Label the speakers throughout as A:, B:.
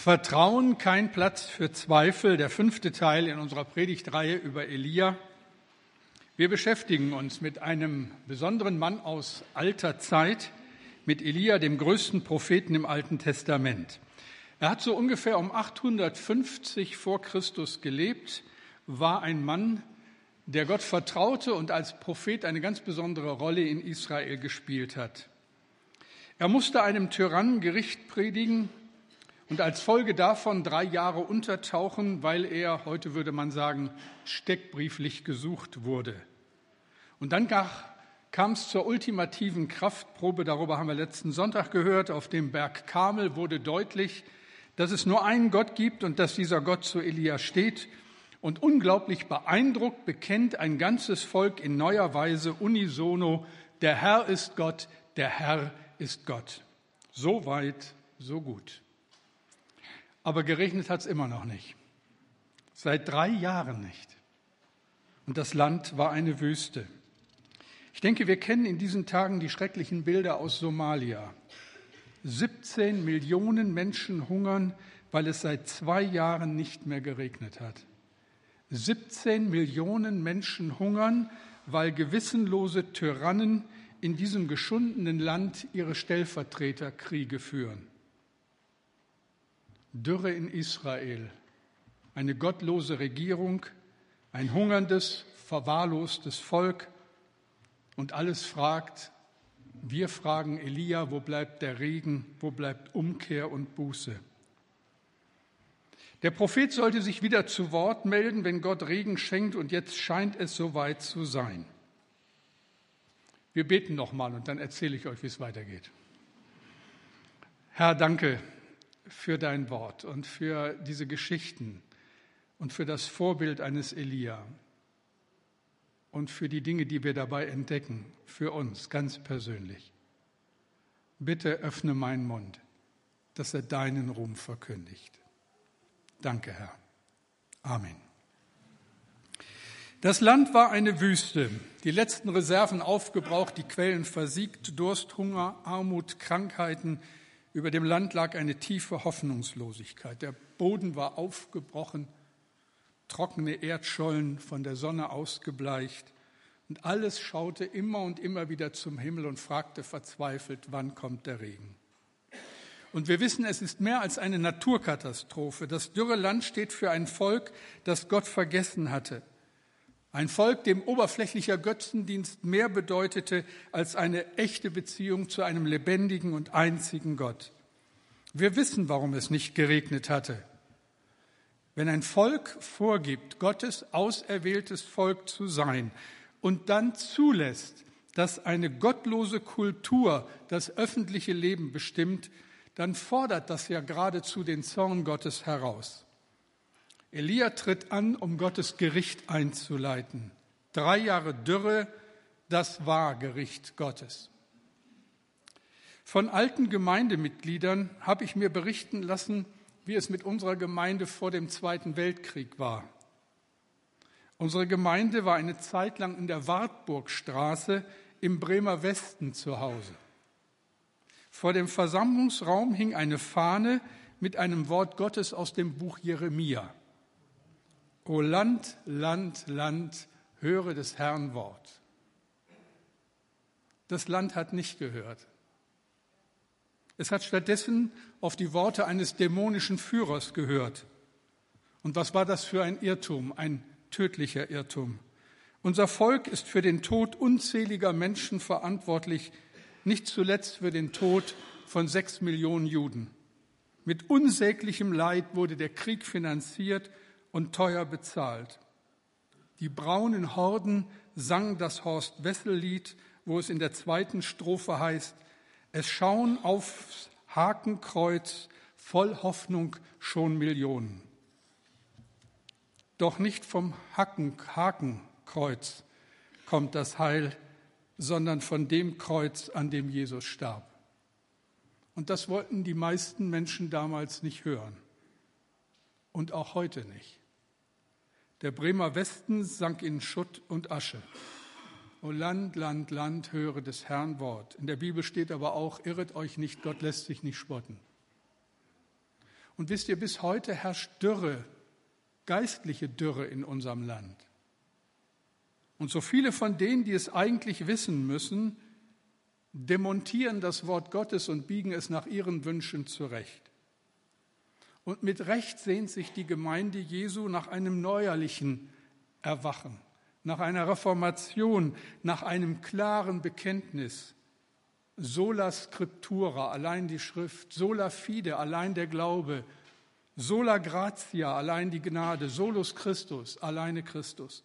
A: Vertrauen, kein Platz für Zweifel, der fünfte Teil in unserer Predigtreihe über Elia. Wir beschäftigen uns mit einem besonderen Mann aus alter Zeit, mit Elia, dem größten Propheten im Alten Testament. Er hat so ungefähr um 850 vor Christus gelebt, war ein Mann, der Gott vertraute und als Prophet eine ganz besondere Rolle in Israel gespielt hat. Er musste einem Tyrannen Gericht predigen und als Folge davon drei Jahre untertauchen, weil er, heute würde man sagen, steckbrieflich gesucht wurde. Und dann kam es zur ultimativen Kraftprobe, darüber haben wir letzten Sonntag gehört, auf dem Berg Kamel wurde deutlich, dass es nur einen Gott gibt und dass dieser Gott zu Elia steht und unglaublich beeindruckt bekennt ein ganzes Volk in neuer Weise unisono, der Herr ist Gott, der Herr ist Gott. So weit, so gut. Aber geregnet hat es immer noch nicht. Seit drei Jahren nicht. Und das Land war eine Wüste. Ich denke, wir kennen in diesen Tagen die schrecklichen Bilder aus Somalia. 17 Millionen Menschen hungern, weil es seit zwei Jahren nicht mehr geregnet hat. 17 Millionen Menschen hungern, weil gewissenlose Tyrannen in diesem geschundenen Land ihre Stellvertreterkriege führen. Dürre in Israel, eine gottlose Regierung, ein hungerndes, verwahrlostes Volk und alles fragt, wir fragen Elia, wo bleibt der Regen, wo bleibt Umkehr und Buße? Der Prophet sollte sich wieder zu Wort melden, wenn Gott Regen schenkt, und jetzt scheint es soweit zu sein. Wir beten nochmal und dann erzähle ich euch, wie es weitergeht. Herr, danke für dein Wort und für diese Geschichten und für das Vorbild eines Elia und für die Dinge, die wir dabei entdecken, für uns ganz persönlich. Bitte öffne meinen Mund, dass er deinen Ruhm verkündigt. Danke, Herr. Amen. Das Land war eine Wüste, die letzten Reserven aufgebraucht, die Quellen versiegt, Durst, Hunger, Armut, Krankheiten. Über dem Land lag eine tiefe Hoffnungslosigkeit. Der Boden war aufgebrochen, trockene Erdschollen von der Sonne ausgebleicht. Und alles schaute immer und immer wieder zum Himmel und fragte verzweifelt, wann kommt der Regen? Und wir wissen, es ist mehr als eine Naturkatastrophe. Das dürre Land steht für ein Volk, das Gott vergessen hatte. Ein Volk, dem oberflächlicher Götzendienst mehr bedeutete als eine echte Beziehung zu einem lebendigen und einzigen Gott. Wir wissen, warum es nicht geregnet hatte. Wenn ein Volk vorgibt, Gottes auserwähltes Volk zu sein und dann zulässt, dass eine gottlose Kultur das öffentliche Leben bestimmt, dann fordert das ja geradezu den Zorn Gottes heraus. Elia tritt an, um Gottes Gericht einzuleiten. Drei Jahre Dürre, das war Gericht Gottes. Von alten Gemeindemitgliedern habe ich mir berichten lassen, wie es mit unserer Gemeinde vor dem Zweiten Weltkrieg war. Unsere Gemeinde war eine Zeit lang in der Wartburgstraße im Bremer Westen zu Hause. Vor dem Versammlungsraum hing eine Fahne mit einem Wort Gottes aus dem Buch Jeremia. O Land, Land, Land, höre des Herrn Wort. Das Land hat nicht gehört. Es hat stattdessen auf die Worte eines dämonischen Führers gehört. Und was war das für ein Irrtum, ein tödlicher Irrtum? Unser Volk ist für den Tod unzähliger Menschen verantwortlich, nicht zuletzt für den Tod von sechs Millionen Juden. Mit unsäglichem Leid wurde der Krieg finanziert und teuer bezahlt. Die braunen Horden sangen das Horst Wessel-Lied, wo es in der zweiten Strophe heißt, es schauen aufs Hakenkreuz voll Hoffnung schon Millionen. Doch nicht vom Hakenkreuz kommt das Heil, sondern von dem Kreuz, an dem Jesus starb. Und das wollten die meisten Menschen damals nicht hören. Und auch heute nicht. Der Bremer Westen sank in Schutt und Asche. O Land, Land, Land, höre des Herrn Wort. In der Bibel steht aber auch, irret euch nicht, Gott lässt sich nicht spotten. Und wisst ihr, bis heute herrscht Dürre, geistliche Dürre in unserem Land. Und so viele von denen, die es eigentlich wissen müssen, demontieren das Wort Gottes und biegen es nach ihren Wünschen zurecht. Und mit Recht sehnt sich die Gemeinde Jesu nach einem neuerlichen Erwachen, nach einer Reformation, nach einem klaren Bekenntnis. Sola Scriptura, allein die Schrift, sola fide, allein der Glaube, sola gratia, allein die Gnade, solus Christus, alleine Christus.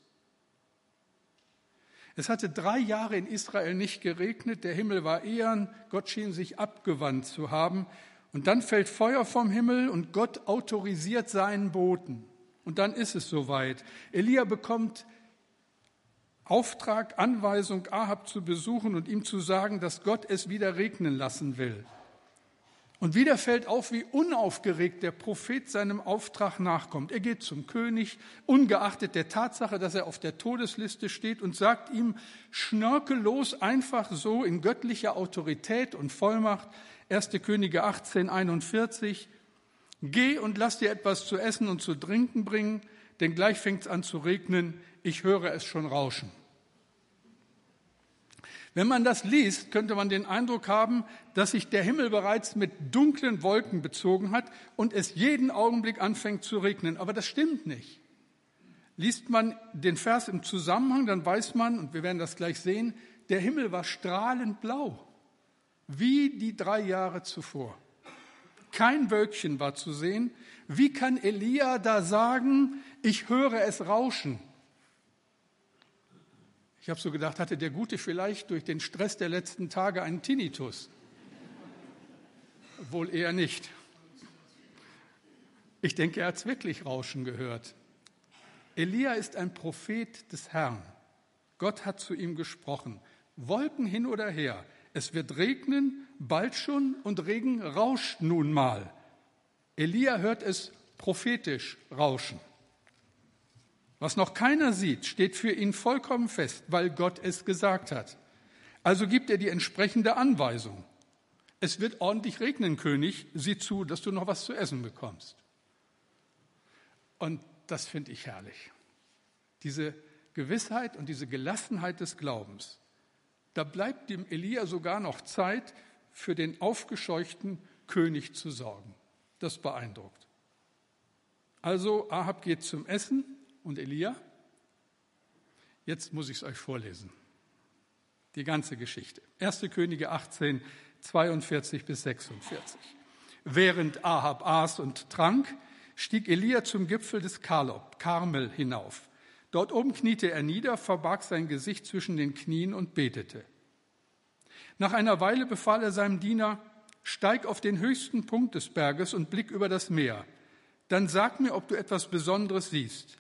A: Es hatte drei Jahre in Israel nicht geregnet, der Himmel war ehern, Gott schien sich abgewandt zu haben. Und dann fällt Feuer vom Himmel und Gott autorisiert seinen Boten. Und dann ist es soweit. Elia bekommt Auftrag, Anweisung, Ahab zu besuchen und ihm zu sagen, dass Gott es wieder regnen lassen will. Und wieder fällt auf, wie unaufgeregt der Prophet seinem Auftrag nachkommt. Er geht zum König, ungeachtet der Tatsache, dass er auf der Todesliste steht, und sagt ihm schnörkellos einfach so in göttlicher Autorität und Vollmacht, 1. Könige 18, 41, Geh und lass dir etwas zu essen und zu trinken bringen, denn gleich fängt es an zu regnen, ich höre es schon rauschen. Wenn man das liest, könnte man den Eindruck haben, dass sich der Himmel bereits mit dunklen Wolken bezogen hat und es jeden Augenblick anfängt zu regnen. Aber das stimmt nicht. Liest man den Vers im Zusammenhang, dann weiß man, und wir werden das gleich sehen, der Himmel war strahlend blau, wie die drei Jahre zuvor. Kein Wölkchen war zu sehen. Wie kann Elia da sagen, ich höre es rauschen? Ich habe so gedacht, hatte der Gute vielleicht durch den Stress der letzten Tage einen Tinnitus? Wohl eher nicht. Ich denke, er hat es wirklich Rauschen gehört. Elia ist ein Prophet des Herrn. Gott hat zu ihm gesprochen. Wolken hin oder her. Es wird regnen, bald schon, und Regen rauscht nun mal. Elia hört es prophetisch rauschen. Was noch keiner sieht, steht für ihn vollkommen fest, weil Gott es gesagt hat. Also gibt er die entsprechende Anweisung. Es wird ordentlich regnen, König, sieh zu, dass du noch was zu essen bekommst. Und das finde ich herrlich. Diese Gewissheit und diese Gelassenheit des Glaubens. Da bleibt dem Elia sogar noch Zeit, für den aufgescheuchten König zu sorgen. Das beeindruckt. Also Ahab geht zum Essen und Elia? Jetzt muss ich es euch vorlesen. Die ganze Geschichte. 1. Könige 18, 42 bis 46. Während Ahab aß und trank, stieg Elia zum Gipfel des Karmel, hinauf. Dort oben kniete er nieder, verbarg sein Gesicht zwischen den Knien und betete. Nach einer Weile befahl er seinem Diener, steig auf den höchsten Punkt des Berges und blick über das Meer. Dann sag mir, ob du etwas Besonderes siehst.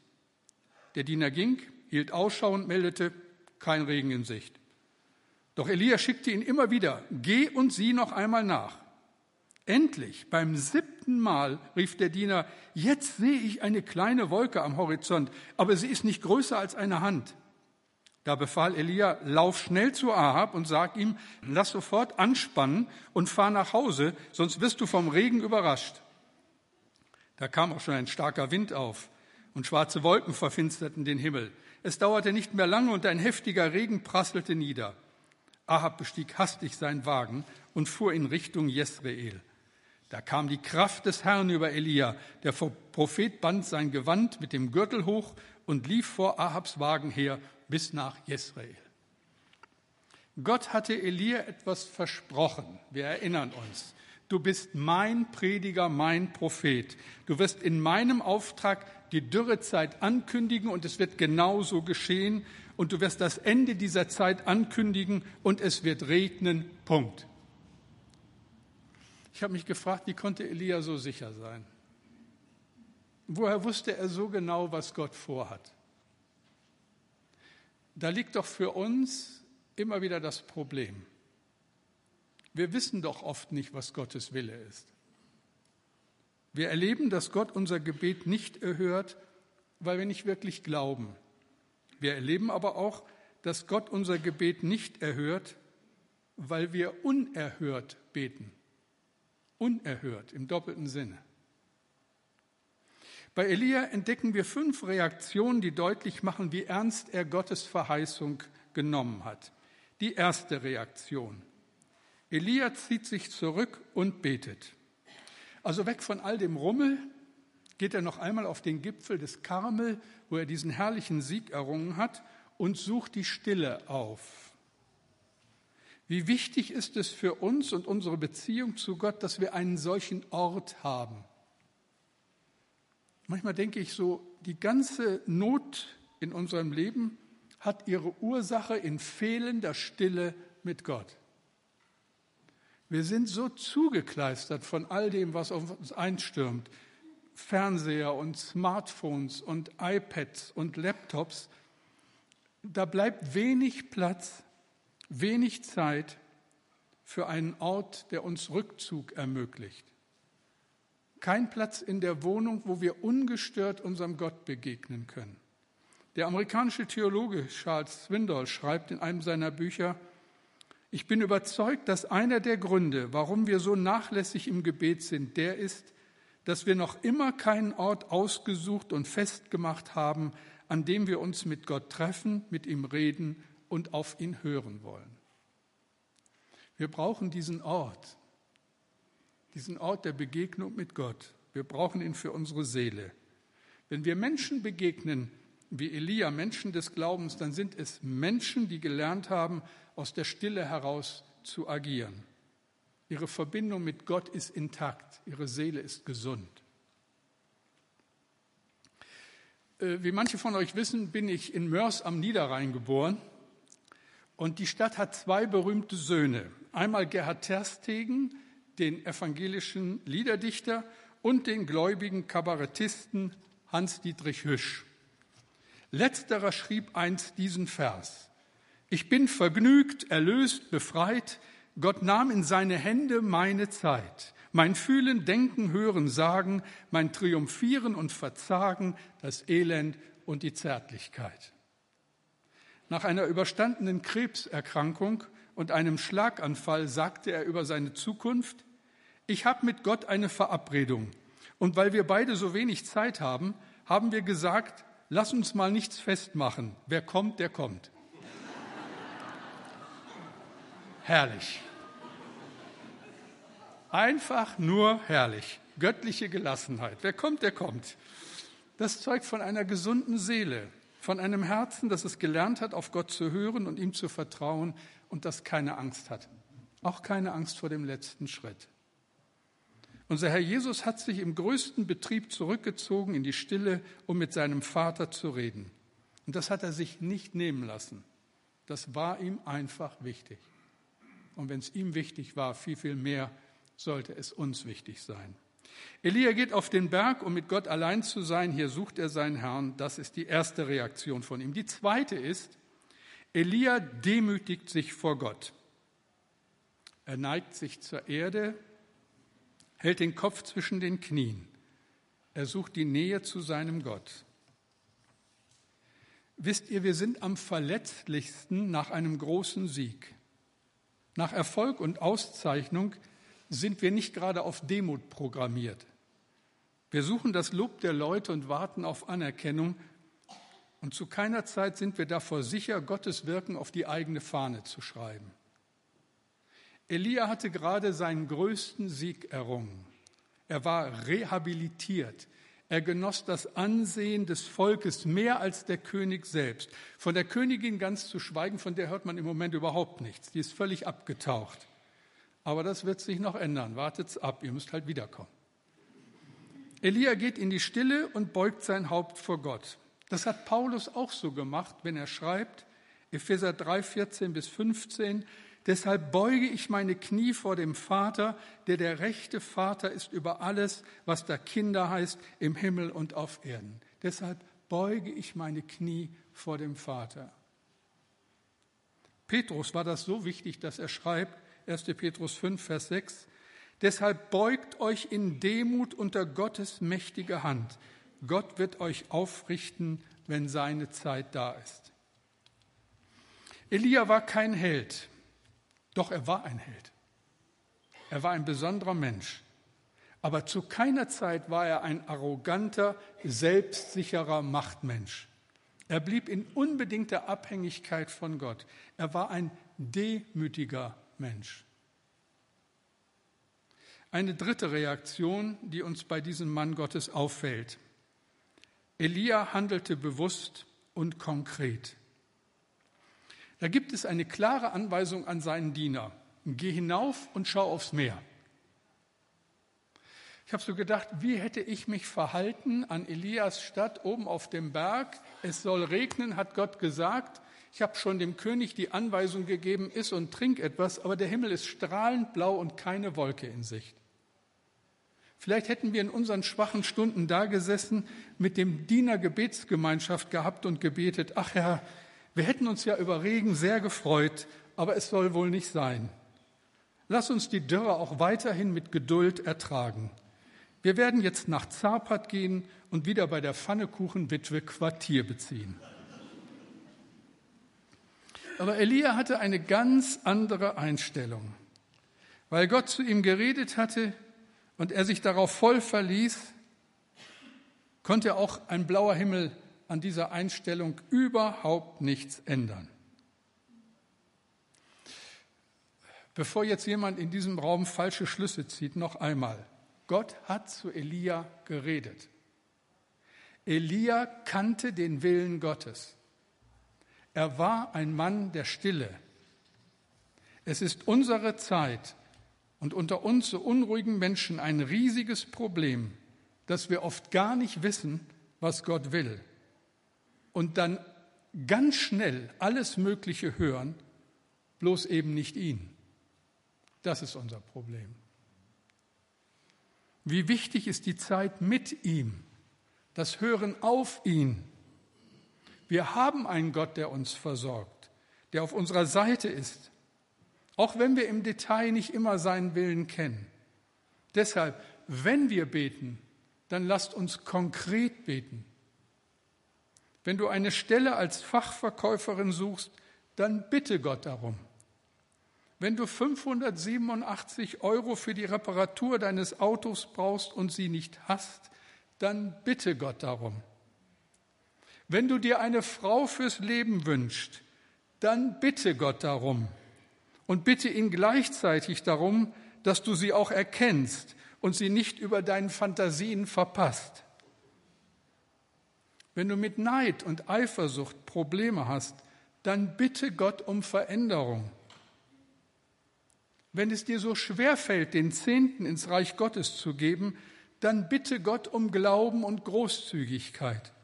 A: Der Diener ging, hielt Ausschau und meldete, kein Regen in Sicht. Doch Elia schickte ihn immer wieder, geh und sieh noch einmal nach. Endlich, beim siebten Mal, rief der Diener, jetzt sehe ich eine kleine Wolke am Horizont, aber sie ist nicht größer als eine Hand. Da befahl Elia, lauf schnell zu Ahab und sag ihm, lass sofort anspannen und fahr nach Hause, sonst wirst du vom Regen überrascht. Da kam auch schon ein starker Wind auf und schwarze Wolken verfinsterten den Himmel. Es dauerte nicht mehr lange und ein heftiger Regen prasselte nieder. Ahab bestieg hastig seinen Wagen und fuhr in Richtung Jesreel. Da kam die Kraft des Herrn über Elia. Der Prophet band sein Gewand mit dem Gürtel hoch und lief vor Ahabs Wagen her bis nach Jesreel. Gott hatte Elia etwas versprochen. Wir erinnern uns. Du bist mein Prediger, mein Prophet. Du wirst in meinem Auftrag die Dürrezeit ankündigen und es wird genauso geschehen und du wirst das Ende dieser Zeit ankündigen und es wird regnen. Punkt. Ich habe mich gefragt, wie konnte Elia so sicher sein? Woher wusste er so genau, was Gott vorhat? Da liegt doch für uns immer wieder das Problem. Wir wissen doch oft nicht, was Gottes Wille ist. Wir erleben, dass Gott unser Gebet nicht erhört, weil wir nicht wirklich glauben. Wir erleben aber auch, dass Gott unser Gebet nicht erhört, weil wir unerhört beten. Unerhört im doppelten Sinne. Bei Elia entdecken wir fünf Reaktionen, die deutlich machen, wie ernst er Gottes Verheißung genommen hat. Die erste Reaktion. Elia zieht sich zurück und betet. Also weg von all dem Rummel geht er noch einmal auf den Gipfel des Karmel, wo er diesen herrlichen Sieg errungen hat, und sucht die Stille auf. Wie wichtig ist es für uns und unsere Beziehung zu Gott, dass wir einen solchen Ort haben. Manchmal denke ich so, die ganze Not in unserem Leben hat ihre Ursache in fehlender Stille mit Gott. Wir sind so zugekleistert von all dem, was auf uns einstürmt. Fernseher und Smartphones und iPads und Laptops. Da bleibt wenig Platz wenig Zeit für einen Ort, der uns Rückzug ermöglicht. Kein Platz in der Wohnung, wo wir ungestört unserem Gott begegnen können. Der amerikanische Theologe Charles Swindoll schreibt in einem seiner Bücher, ich bin überzeugt, dass einer der Gründe, warum wir so nachlässig im Gebet sind, der ist, dass wir noch immer keinen Ort ausgesucht und festgemacht haben, an dem wir uns mit Gott treffen, mit ihm reden und auf ihn hören wollen. Wir brauchen diesen Ort, diesen Ort der Begegnung mit Gott. Wir brauchen ihn für unsere Seele. Wenn wir Menschen begegnen, wie Elia, Menschen des Glaubens, dann sind es Menschen, die gelernt haben, aus der Stille heraus zu agieren. Ihre Verbindung mit Gott ist intakt, ihre Seele ist gesund. Äh, wie manche von euch wissen, bin ich in Mörs am Niederrhein geboren. Und die Stadt hat zwei berühmte Söhne. Einmal Gerhard Terstegen, den evangelischen Liederdichter, und den gläubigen Kabarettisten Hans-Dietrich Hüsch. Letzterer schrieb einst diesen Vers. Ich bin vergnügt, erlöst, befreit. Gott nahm in seine Hände meine Zeit. Mein Fühlen, Denken, Hören, Sagen, mein Triumphieren und Verzagen, das Elend und die Zärtlichkeit. Nach einer überstandenen Krebserkrankung und einem Schlaganfall sagte er über seine Zukunft, ich habe mit Gott eine Verabredung. Und weil wir beide so wenig Zeit haben, haben wir gesagt, lass uns mal nichts festmachen. Wer kommt, der kommt. herrlich. Einfach nur herrlich. Göttliche Gelassenheit. Wer kommt, der kommt. Das zeugt von einer gesunden Seele, von einem Herzen, das es gelernt hat, auf Gott zu hören und ihm zu vertrauen und das keine Angst hat. Auch keine Angst vor dem letzten Schritt. Unser Herr Jesus hat sich im größten Betrieb zurückgezogen in die Stille, um mit seinem Vater zu reden. Und das hat er sich nicht nehmen lassen. Das war ihm einfach wichtig. Und wenn es ihm wichtig war, viel, viel mehr sollte es uns wichtig sein. Elia geht auf den Berg, um mit Gott allein zu sein. Hier sucht er seinen Herrn. Das ist die erste Reaktion von ihm. Die zweite ist, Elia demütigt sich vor Gott. Er neigt sich zur Erde, hält den Kopf zwischen den Knien. Er sucht die Nähe zu seinem Gott. Wisst ihr, wir sind am verletzlichsten nach einem großen Sieg. Nach Erfolg und Auszeichnung sind wir nicht gerade auf Demut programmiert. Wir suchen das Lob der Leute und warten auf Anerkennung. Und zu keiner Zeit sind wir davor sicher, Gottes Wirken auf die eigene Fahne zu schreiben. Elia hatte gerade seinen größten Sieg errungen. Er war rehabilitiert. Er genoss das Ansehen des Volkes mehr als der König selbst. Von der Königin ganz zu schweigen, von der hört man im Moment überhaupt nichts. Die ist völlig abgetaucht. Aber das wird sich noch ändern. Wartet's ab, ihr müsst halt wiederkommen. Elia geht in die Stille und beugt sein Haupt vor Gott. Das hat Paulus auch so gemacht, wenn er schreibt, Epheser 3, 14 bis 15, Deshalb beuge ich meine Knie vor dem Vater, der der rechte Vater ist über alles, was da Kinder heißt, im Himmel und auf Erden. Deshalb beuge ich meine Knie vor dem Vater. Petrus war das so wichtig, dass er schreibt, 1. Petrus 5, Vers 6. Deshalb beugt euch in Demut unter Gottes mächtige Hand. Gott wird euch aufrichten, wenn seine Zeit da ist. Elia war kein Held, doch er war ein Held. Er war ein besonderer Mensch. aber zu keiner Zeit war er ein arroganter, selbstsicherer Machtmensch. Er blieb in unbedingter Abhängigkeit von Gott. Er war ein demütiger Mensch. Eine dritte Reaktion, die uns bei diesem Mann Gottes auffällt. Elia handelte bewusst und konkret. Da gibt es eine klare Anweisung an seinen Diener. Geh hinauf und schau aufs Meer. Ich habe so gedacht, wie hätte ich mich verhalten an Elias Stadt oben auf dem Berg? Es soll regnen, hat Gott gesagt. Ich habe schon dem König die Anweisung gegeben, iss und trink etwas, aber der Himmel ist strahlend blau und keine Wolke in Sicht. Vielleicht hätten wir in unseren schwachen Stunden da gesessen, mit dem Diener Gebetsgemeinschaft gehabt und gebetet, ach Herr, wir hätten uns ja über Regen sehr gefreut, aber es soll wohl nicht sein. Lass uns die Dürre auch weiterhin mit Geduld ertragen. Wir werden jetzt nach Zapat gehen und wieder bei der Pfannekuchenwitwe Quartier beziehen. Aber Elia hatte eine ganz andere Einstellung. Weil Gott zu ihm geredet hatte und er sich darauf voll verließ, konnte auch ein blauer Himmel an dieser Einstellung überhaupt nichts ändern. Bevor jetzt jemand in diesem Raum falsche Schlüsse zieht, noch einmal. Gott hat zu Elia geredet. Elia kannte den Willen Gottes. Er war ein Mann der Stille. Es ist unsere Zeit und unter uns so unruhigen Menschen ein riesiges Problem, dass wir oft gar nicht wissen, was Gott will. Und dann ganz schnell alles Mögliche hören, bloß eben nicht ihn. Das ist unser Problem. Wie wichtig ist die Zeit mit ihm, das Hören auf ihn. Wir haben einen Gott, der uns versorgt, der auf unserer Seite ist, auch wenn wir im Detail nicht immer seinen Willen kennen. Deshalb, wenn wir beten, dann lasst uns konkret beten. Wenn du eine Stelle als Fachverkäuferin suchst, dann bitte Gott darum. Wenn du 587 Euro für die Reparatur deines Autos brauchst und sie nicht hast, dann bitte Gott darum. Wenn du dir eine Frau fürs Leben wünschst, dann bitte Gott darum und bitte ihn gleichzeitig darum, dass du sie auch erkennst und sie nicht über deinen Fantasien verpasst. Wenn du mit Neid und Eifersucht Probleme hast, dann bitte Gott um Veränderung. Wenn es dir so schwer fällt, den Zehnten ins Reich Gottes zu geben, dann bitte Gott um Glauben und Großzügigkeit.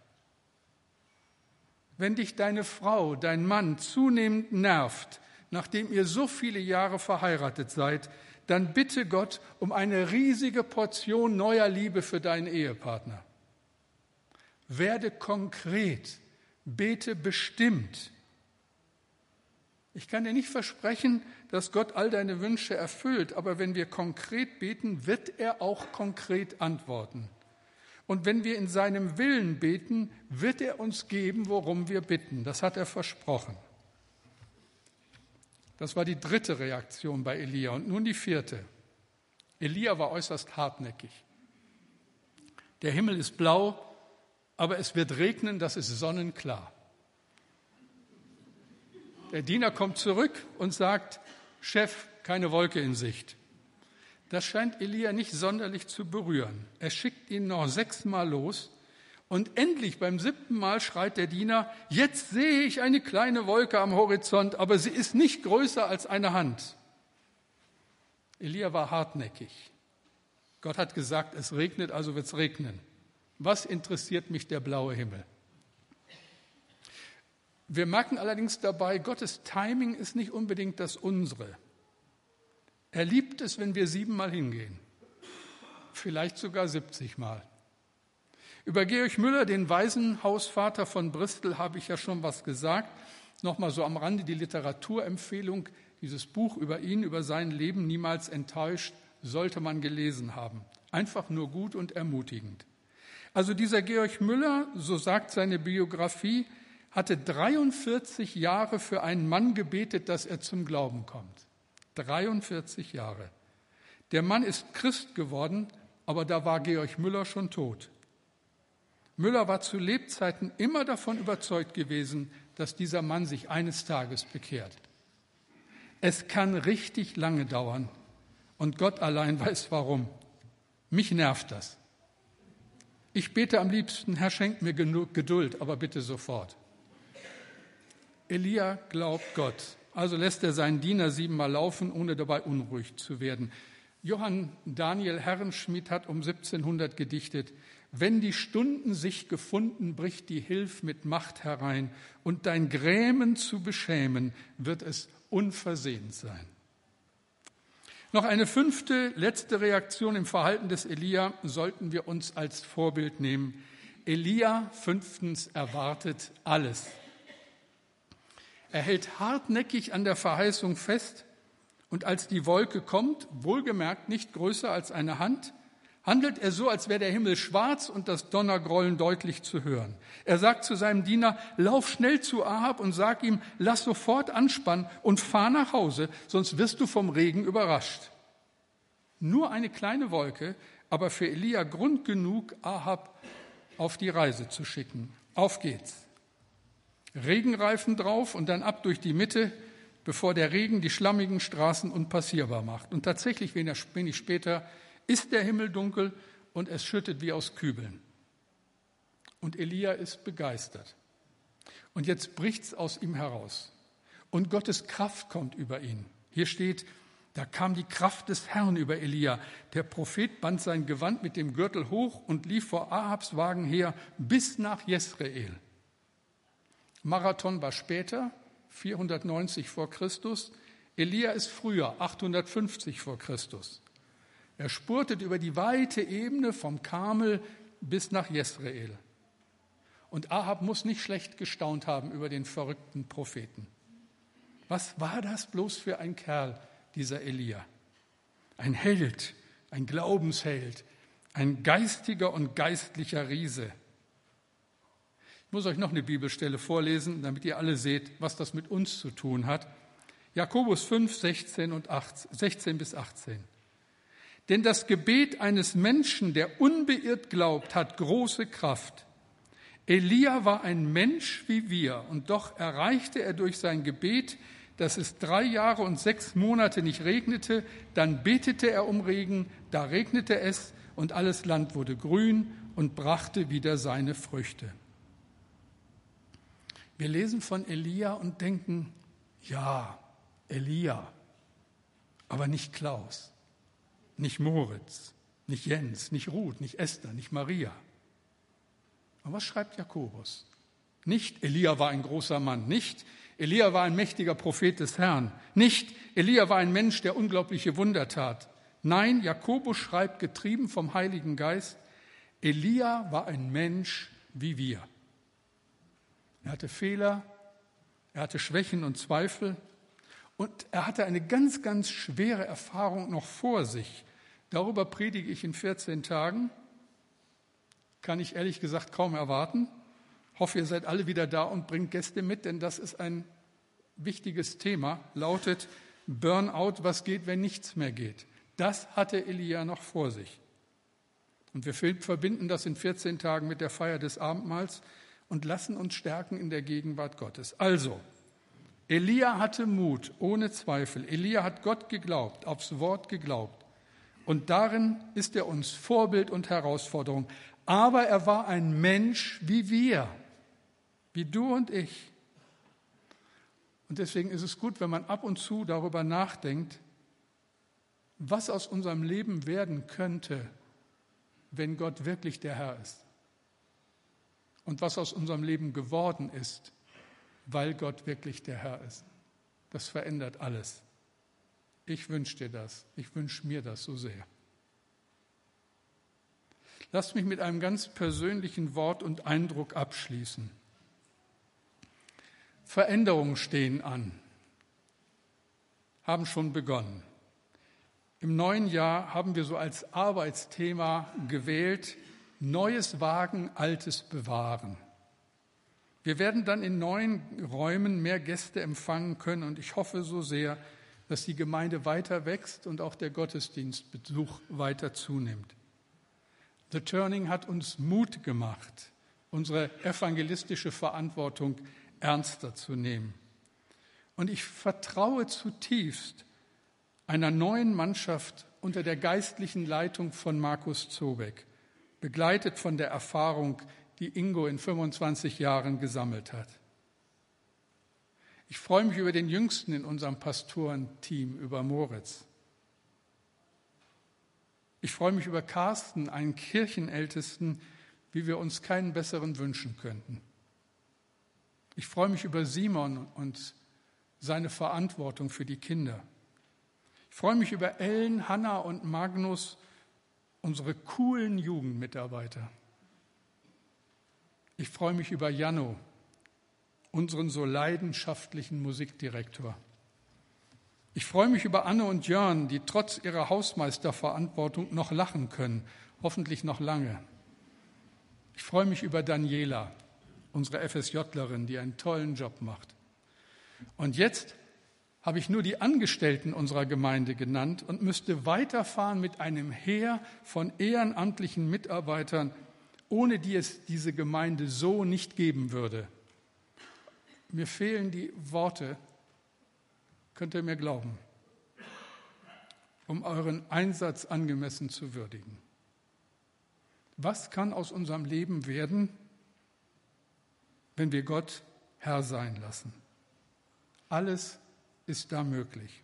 A: Wenn dich deine Frau, dein Mann zunehmend nervt, nachdem ihr so viele Jahre verheiratet seid, dann bitte Gott um eine riesige Portion neuer Liebe für deinen Ehepartner. Werde konkret, bete bestimmt. Ich kann dir nicht versprechen, dass Gott all deine Wünsche erfüllt, aber wenn wir konkret beten, wird er auch konkret antworten. Und wenn wir in seinem Willen beten, wird er uns geben, worum wir bitten. Das hat er versprochen. Das war die dritte Reaktion bei Elia. Und nun die vierte. Elia war äußerst hartnäckig. Der Himmel ist blau, aber es wird regnen, das ist sonnenklar. Der Diener kommt zurück und sagt, Chef, keine Wolke in Sicht. Das scheint Elia nicht sonderlich zu berühren. Er schickt ihn noch sechsmal los und endlich beim siebten Mal schreit der Diener, jetzt sehe ich eine kleine Wolke am Horizont, aber sie ist nicht größer als eine Hand. Elia war hartnäckig. Gott hat gesagt, es regnet, also wird es regnen. Was interessiert mich der blaue Himmel? Wir merken allerdings dabei, Gottes Timing ist nicht unbedingt das unsere. Er liebt es, wenn wir siebenmal hingehen, vielleicht sogar 70 Mal. Über Georg Müller, den Waisenhausvater von Bristol, habe ich ja schon was gesagt. Nochmal so am Rande die Literaturempfehlung, dieses Buch über ihn, über sein Leben, niemals enttäuscht, sollte man gelesen haben. Einfach nur gut und ermutigend. Also dieser Georg Müller, so sagt seine Biografie, hatte 43 Jahre für einen Mann gebetet, dass er zum Glauben kommt. 43 Jahre. Der Mann ist Christ geworden, aber da war Georg Müller schon tot. Müller war zu Lebzeiten immer davon überzeugt gewesen, dass dieser Mann sich eines Tages bekehrt. Es kann richtig lange dauern und Gott allein weiß warum. Mich nervt das. Ich bete am liebsten, Herr, schenk mir genug Geduld, aber bitte sofort. Elia glaubt Gott, also lässt er seinen Diener siebenmal laufen, ohne dabei unruhig zu werden. Johann Daniel Herrenschmidt hat um 1700 gedichtet, wenn die Stunden sich gefunden, bricht die Hilf mit Macht herein, und dein Grämen zu beschämen, wird es unversehens sein. Noch eine fünfte, letzte Reaktion im Verhalten des Elia sollten wir uns als Vorbild nehmen. Elia fünftens erwartet alles. Er hält hartnäckig an der Verheißung fest und als die Wolke kommt, wohlgemerkt nicht größer als eine Hand, handelt er so, als wäre der Himmel schwarz und das Donnergrollen deutlich zu hören. Er sagt zu seinem Diener, lauf schnell zu Ahab und sag ihm, lass sofort anspannen und fahr nach Hause, sonst wirst du vom Regen überrascht. Nur eine kleine Wolke, aber für Elia Grund genug, Ahab auf die Reise zu schicken. Auf geht's. Regenreifen drauf und dann ab durch die Mitte, bevor der Regen die schlammigen Straßen unpassierbar macht. Und tatsächlich, wenig später, ist der Himmel dunkel und es schüttet wie aus Kübeln. Und Elia ist begeistert. Und jetzt bricht's aus ihm heraus. Und Gottes Kraft kommt über ihn. Hier steht, da kam die Kraft des Herrn über Elia. Der Prophet band sein Gewand mit dem Gürtel hoch und lief vor Ahabs Wagen her bis nach Jesrael. Marathon war später, 490 vor Christus. Elia ist früher, 850 vor Christus. Er spurtet über die weite Ebene vom Karmel bis nach Jesrael. Und Ahab muss nicht schlecht gestaunt haben über den verrückten Propheten. Was war das bloß für ein Kerl, dieser Elia? Ein Held, ein Glaubensheld, ein geistiger und geistlicher Riese. Ich muss euch noch eine Bibelstelle vorlesen, damit ihr alle seht, was das mit uns zu tun hat. Jakobus 5, 16, und 18, 16 bis 18. Denn das Gebet eines Menschen, der unbeirrt glaubt, hat große Kraft. Elia war ein Mensch wie wir, und doch erreichte er durch sein Gebet, dass es drei Jahre und sechs Monate nicht regnete, dann betete er um Regen, da regnete es, und alles Land wurde grün und brachte wieder seine Früchte. Wir lesen von Elia und denken, ja, Elia, aber nicht Klaus nicht Moritz, nicht Jens, nicht Ruth, nicht Esther, nicht Maria. Aber was schreibt Jakobus? Nicht Elia war ein großer Mann, nicht Elia war ein mächtiger Prophet des Herrn, nicht Elia war ein Mensch, der unglaubliche Wunder tat. Nein, Jakobus schreibt getrieben vom Heiligen Geist, Elia war ein Mensch wie wir. Er hatte Fehler, er hatte Schwächen und Zweifel und er hatte eine ganz, ganz schwere Erfahrung noch vor sich. Darüber predige ich in 14 Tagen. Kann ich ehrlich gesagt kaum erwarten. Hoffe, ihr seid alle wieder da und bringt Gäste mit, denn das ist ein wichtiges Thema. Lautet Burnout, was geht, wenn nichts mehr geht. Das hatte Elia noch vor sich. Und wir verbinden das in 14 Tagen mit der Feier des Abendmahls und lassen uns stärken in der Gegenwart Gottes. Also, Elia hatte Mut, ohne Zweifel. Elia hat Gott geglaubt, aufs Wort geglaubt. Und darin ist er uns Vorbild und Herausforderung. Aber er war ein Mensch wie wir, wie du und ich. Und deswegen ist es gut, wenn man ab und zu darüber nachdenkt, was aus unserem Leben werden könnte, wenn Gott wirklich der Herr ist. Und was aus unserem Leben geworden ist, weil Gott wirklich der Herr ist. Das verändert alles. Ich wünsche dir das. Ich wünsche mir das so sehr. Lasst mich mit einem ganz persönlichen Wort und Eindruck abschließen. Veränderungen stehen an, haben schon begonnen. Im neuen Jahr haben wir so als Arbeitsthema gewählt, Neues wagen, Altes bewahren. Wir werden dann in neuen Räumen mehr Gäste empfangen können und ich hoffe so sehr, dass die Gemeinde weiter wächst und auch der Gottesdienstbesuch weiter zunimmt. The Turning hat uns Mut gemacht, unsere evangelistische Verantwortung ernster zu nehmen. Und ich vertraue zutiefst einer neuen Mannschaft unter der geistlichen Leitung von Markus Zobeck, begleitet von der Erfahrung, die Ingo in 25 Jahren gesammelt hat. Ich freue mich über den Jüngsten in unserem Pastorenteam, über Moritz. Ich freue mich über Carsten, einen Kirchenältesten, wie wir uns keinen besseren wünschen könnten. Ich freue mich über Simon und seine Verantwortung für die Kinder. Ich freue mich über Ellen, Hanna und Magnus, unsere coolen Jugendmitarbeiter. Ich freue mich über Janno, unseren so leidenschaftlichen Musikdirektor. Ich freue mich über Anne und Jörn, die trotz ihrer Hausmeisterverantwortung noch lachen können, hoffentlich noch lange. Ich freue mich über Daniela, unsere FSJlerin, die einen tollen Job macht. Und jetzt habe ich nur die Angestellten unserer Gemeinde genannt und müsste weiterfahren mit einem Heer von ehrenamtlichen Mitarbeitern, ohne die es diese Gemeinde so nicht geben würde. Mir fehlen die Worte, könnt ihr mir glauben, um euren Einsatz angemessen zu würdigen. Was kann aus unserem Leben werden, wenn wir Gott Herr sein lassen? Alles ist da möglich.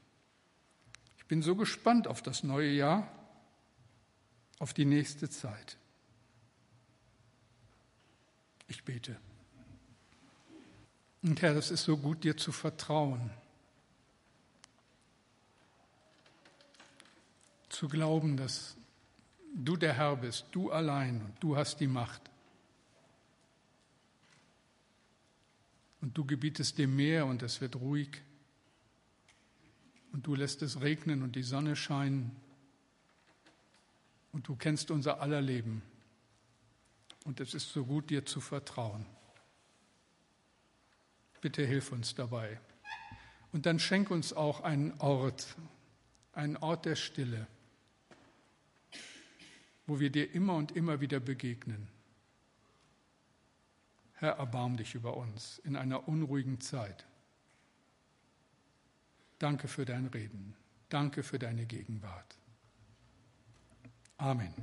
A: Ich bin so gespannt auf das neue Jahr, auf die nächste Zeit. Ich bete. Und Herr, es ist so gut, dir zu vertrauen. Zu glauben, dass du der Herr bist, du allein und du hast die Macht. Und du gebietest dem Meer und es wird ruhig. Und du lässt es regnen und die Sonne scheinen. Und du kennst unser aller Leben. Und es ist so gut, dir zu vertrauen. Bitte hilf uns dabei. Und dann schenk uns auch einen Ort, einen Ort der Stille, wo wir dir immer und immer wieder begegnen. Herr, erbarm dich über uns in einer unruhigen Zeit. Danke für dein Reden. Danke für deine Gegenwart. Amen.